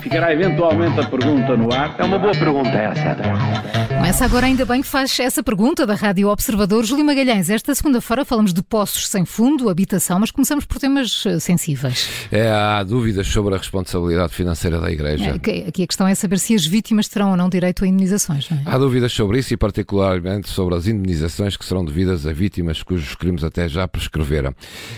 Ficará eventualmente a pergunta no ar. É uma boa pergunta essa. Começa agora, ainda bem que faz essa pergunta da Rádio Observador. Júlio Magalhães, esta segunda-feira falamos de poços sem fundo, habitação, mas começamos por temas eh, sensíveis. É, há dúvidas sobre a responsabilidade financeira da Igreja. É, Aqui aqui a questão é saber se as vítimas terão ou não direito a indenizações, não é? Há dúvidas sobre isso e, particularmente, sobre as indemnizações que serão devidas a vítimas cujos crimes até já prescreveram.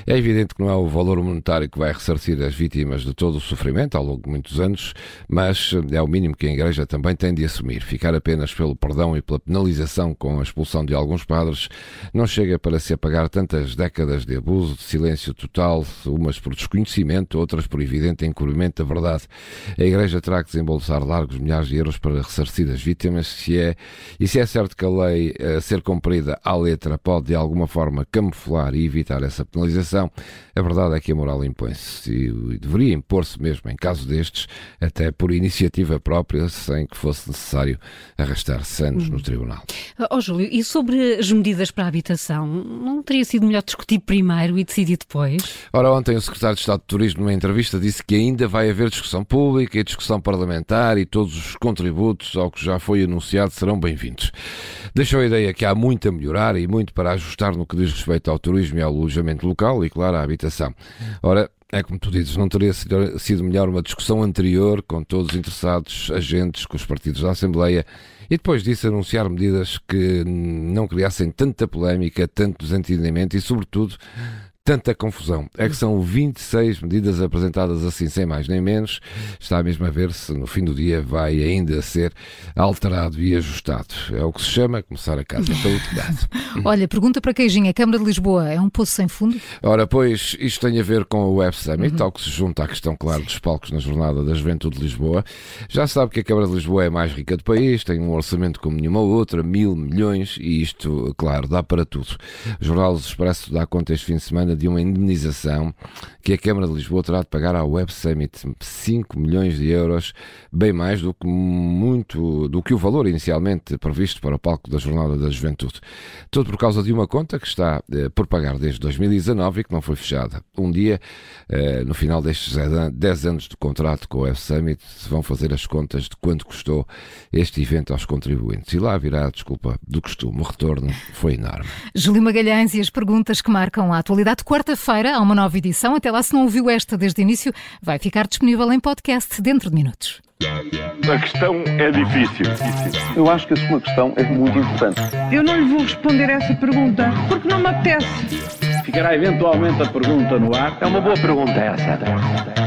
É evidente que não é o valor monetário que vai ressarcir as vítimas de todo o sofrimento ao longo de muitos anos, mas é o mínimo que a Igreja também tem de assumir. Ficar apenas pelo perdão e pela penalização com a expulsão de alguns padres não chega para se apagar tantas décadas de abuso, de silêncio total, umas por desconhecimento, outras por evidente encobrimento da verdade. A Igreja terá que desembolsar largos milhares de euros para ressarcir as vítimas, se é, e se é certo que a lei a ser cumprida à letra pode de alguma forma camuflar e evitar essa penalização, a verdade é que a moral impõe-se e deveria impor-se mesmo em caso destes, até por iniciativa própria, sem que fosse necessário arrastar-se anos no tribunal. Ó Júlio, e sobre as medidas para a habitação, não teria sido melhor discutir primeiro e decidir depois? Ora, ontem o secretário de Estado de Turismo, numa entrevista, disse que ainda vai haver discussão pública e discussão parlamentar e todos os contributos ao que já foi anunciado serão bem-vindos. Deixou a ideia que há muito a melhorar e muito para ajustar no que diz respeito ao turismo e ao alojamento local e, claro, à habitação. Ora, é como tu dizes, não teria sido- melhor uma discussão anterior com todos os interessados, agentes, com os partidos da Assembleia e depois disso anunciar medidas que não criassem tanta polémica, tanto desentendimento e, sobretudo, tanta confusão. É que são 26 medidas apresentadas assim, sem mais nem menos. Está mesmo a ver se no fim do dia vai ainda ser alterado e ajustado. É o que se chama começar a casa pelo telhado. Olha, pergunta para Queijinho, a Câmara de Lisboa é um poço sem fundo? Ora, pois, isto tem a ver com o Web Summit, ao que se junta à questão, claro, dos palcos na Jornada da Juventude de Lisboa. Já sabe que a Câmara de Lisboa é a mais rica do país, tem um orçamento como nenhuma outra, mil milhões, e isto, claro, dá para tudo. O Jornal do Expresso dá conta este fim de semana de uma indemnização que a Câmara de Lisboa terá de pagar ao Web Summit 5 milhões de euros, bem mais do que muito do que o valor inicialmente previsto para o palco da Jornada da Juventude. Tudo por causa de uma conta que está eh, por pagar desde 2019 e que não foi fechada. Um dia, eh, no final destes 10 anos de contrato com o Web Summit, se vão fazer as contas de quanto custou este evento aos contribuintes. E lá virá, desculpa, do costume. O retorno foi enorme. Júlio Magalhães e as perguntas que marcam a atualidade. Quarta-feira há uma nova edição. Até lá, se não ouviu esta desde o início, vai ficar disponível em podcast dentro de minutos. A questão é difícil. Eu acho que a sua questão é muito importante. Eu não lhe vou responder essa pergunta porque não me apetece. Ficará eventualmente a pergunta no ar. É uma boa pergunta essa.